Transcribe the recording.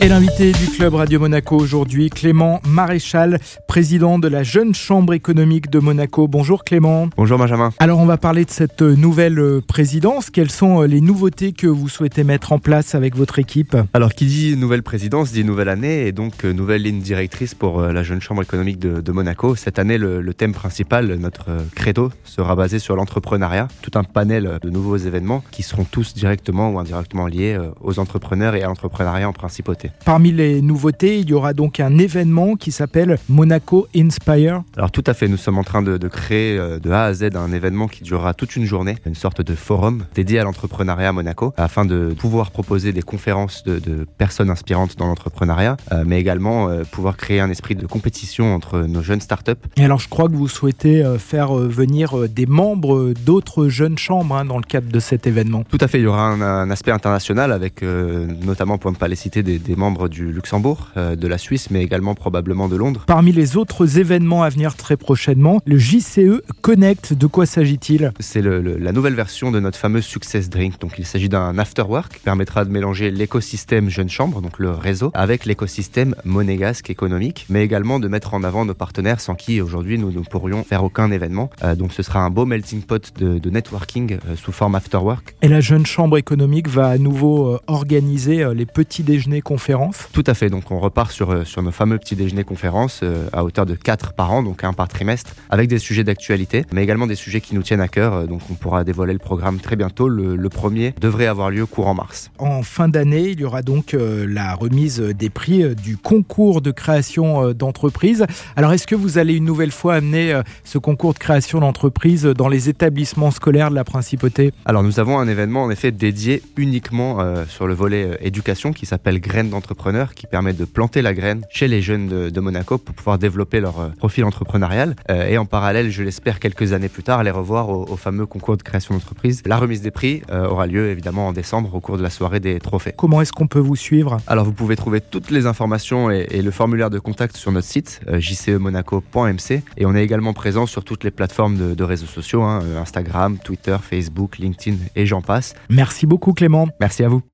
Et l'invité du Club Radio Monaco aujourd'hui, Clément Maréchal, président de la Jeune Chambre économique de Monaco. Bonjour Clément. Bonjour Benjamin. Alors on va parler de cette nouvelle présidence. Quelles sont les nouveautés que vous souhaitez mettre en place avec votre équipe? Alors qui dit nouvelle présidence dit nouvelle année et donc euh, nouvelle ligne directrice pour euh, la Jeune Chambre économique de, Monaco. Cette année, le, thème principal, notre euh, credo, sera basé sur l'entrepreneuriat. Tout un panel de nouveaux événements qui seront tous directement ou indirectement liés aux entrepreneurs et à l'entrepreneuriat en principauté. Parmi les nouveautés, il y aura donc un événement qui s'appelle Monaco Inspire. Alors tout à fait, nous sommes en train de, créer euh, de A à Z un événement qui durera toute une journée, une sorte de forum dédié à l'entrepreneuriat à Monaco, afin de pouvoir proposer des conférences de, personnes inspirantes dans l'entrepreneuriat, euh, mais également euh, pouvoir créer un esprit de compétition entre nos jeunes startups. Et alors je crois que vous souhaitez faire venir des membres d'autres jeunes chambres hein, dans le cadre de cet événement. Tout à fait, il y aura un, aspect international avec notamment, pour ne pas les citer, des, des membres du Luxembourg, euh, de la Suisse, mais également probablement de Londres. Parmi les autres événements à venir très prochainement, le JCE Connect, de quoi s'agit-il? C'est la nouvelle version de notre fameux Success Drink. Donc il s'agit d'un afterwork qui permettra de mélanger l'écosystème Jeune Chambre, donc le réseau, avec l'écosystème monégasque économique, mais également de mettre en avant nos partenaires sans qui aujourd'hui nous ne pourrions faire aucun événement. Euh, donc ce sera un beau melting pot de, networking euh, sous forme afterwork. Et la Jeune Chambre économique va à nouveau organiser les petits déjeuners conférences tout à fait. Donc on repart sur, euh, sur nos fameux petits déjeuners conférences euh, à hauteur de 4 par an, donc un par trimestre, avec des sujets d'actualité, mais également des sujets qui nous tiennent à cœur. Euh, donc on pourra dévoiler le programme très bientôt. Le, premier devrait avoir lieu courant mars. En fin d'année, il y aura donc la remise des prix du concours de création d'entreprise. Alors est-ce que vous allez une nouvelle fois amener ce concours de création d'entreprise dans les établissements scolaires de la principauté? Alors nous avons un événement en effet dédié uniquement sur le volet éducation qui s'appelle Graines d'entreprise qui permet de planter la graine chez les jeunes de, Monaco pour pouvoir développer leur euh, profil entrepreneurial. Euh, et en parallèle, je l'espère quelques années plus tard, les revoir au, fameux concours de création d'entreprise. La remise des prix euh, aura lieu évidemment en décembre au cours de la soirée des trophées. Comment est-ce qu'on peut vous suivre? Alors vous pouvez trouver toutes les informations et, le formulaire de contact sur notre site jcemonaco.mc et on est également présent sur toutes les plateformes de, réseaux sociaux, hein, Instagram, Twitter, Facebook, LinkedIn et j'en passe. Merci beaucoup Clément. Merci à vous.